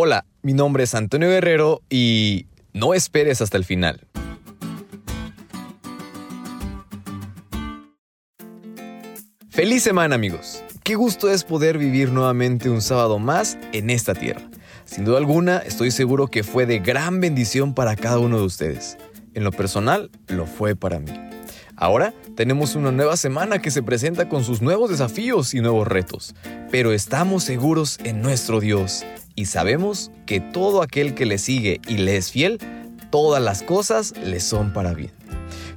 Hola, mi nombre es Antonio Guerrero y no esperes hasta el final. Feliz semana amigos. Qué gusto es poder vivir nuevamente un sábado más en esta tierra. Sin duda alguna, estoy seguro que fue de gran bendición para cada uno de ustedes. En lo personal, lo fue para mí. Ahora tenemos una nueva semana que se presenta con sus nuevos desafíos y nuevos retos, pero estamos seguros en nuestro Dios y sabemos que todo aquel que le sigue y le es fiel, todas las cosas le son para bien.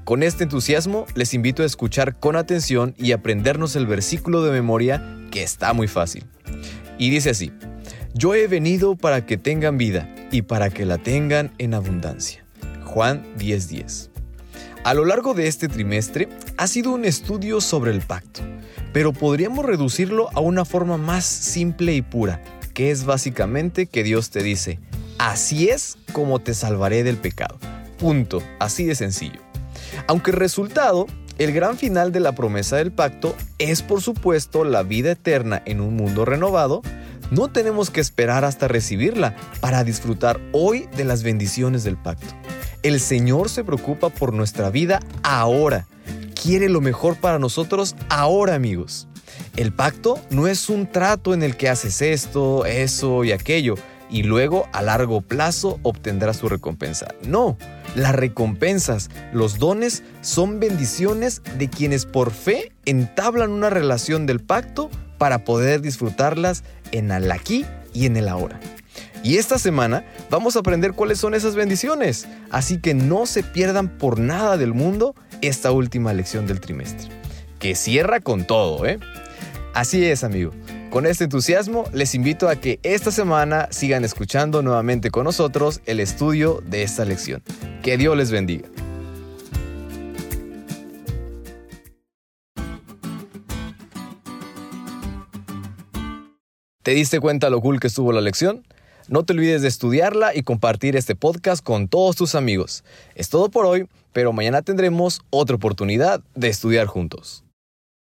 Con este entusiasmo les invito a escuchar con atención y aprendernos el versículo de memoria que está muy fácil. Y dice así, yo he venido para que tengan vida y para que la tengan en abundancia. Juan 10:10. A lo largo de este trimestre ha sido un estudio sobre el pacto, pero podríamos reducirlo a una forma más simple y pura, es básicamente que Dios te dice, así es como te salvaré del pecado. Punto, así de sencillo. Aunque el resultado, el gran final de la promesa del pacto, es por supuesto la vida eterna en un mundo renovado, no tenemos que esperar hasta recibirla para disfrutar hoy de las bendiciones del pacto. El Señor se preocupa por nuestra vida ahora. Quiere lo mejor para nosotros ahora, amigos. El pacto no es un trato en el que haces esto, eso y aquello y luego a largo plazo obtendrás su recompensa. No, las recompensas, los dones son bendiciones de quienes por fe entablan una relación del pacto para poder disfrutarlas en el aquí y en el ahora. Y esta semana vamos a aprender cuáles son esas bendiciones, así que no se pierdan por nada del mundo esta última lección del trimestre, que cierra con todo, ¿eh? Así es, amigo. Con este entusiasmo les invito a que esta semana sigan escuchando nuevamente con nosotros el estudio de esta lección. Que Dios les bendiga. ¿Te diste cuenta lo cool que estuvo la lección? No te olvides de estudiarla y compartir este podcast con todos tus amigos. Es todo por hoy, pero mañana tendremos otra oportunidad de estudiar juntos.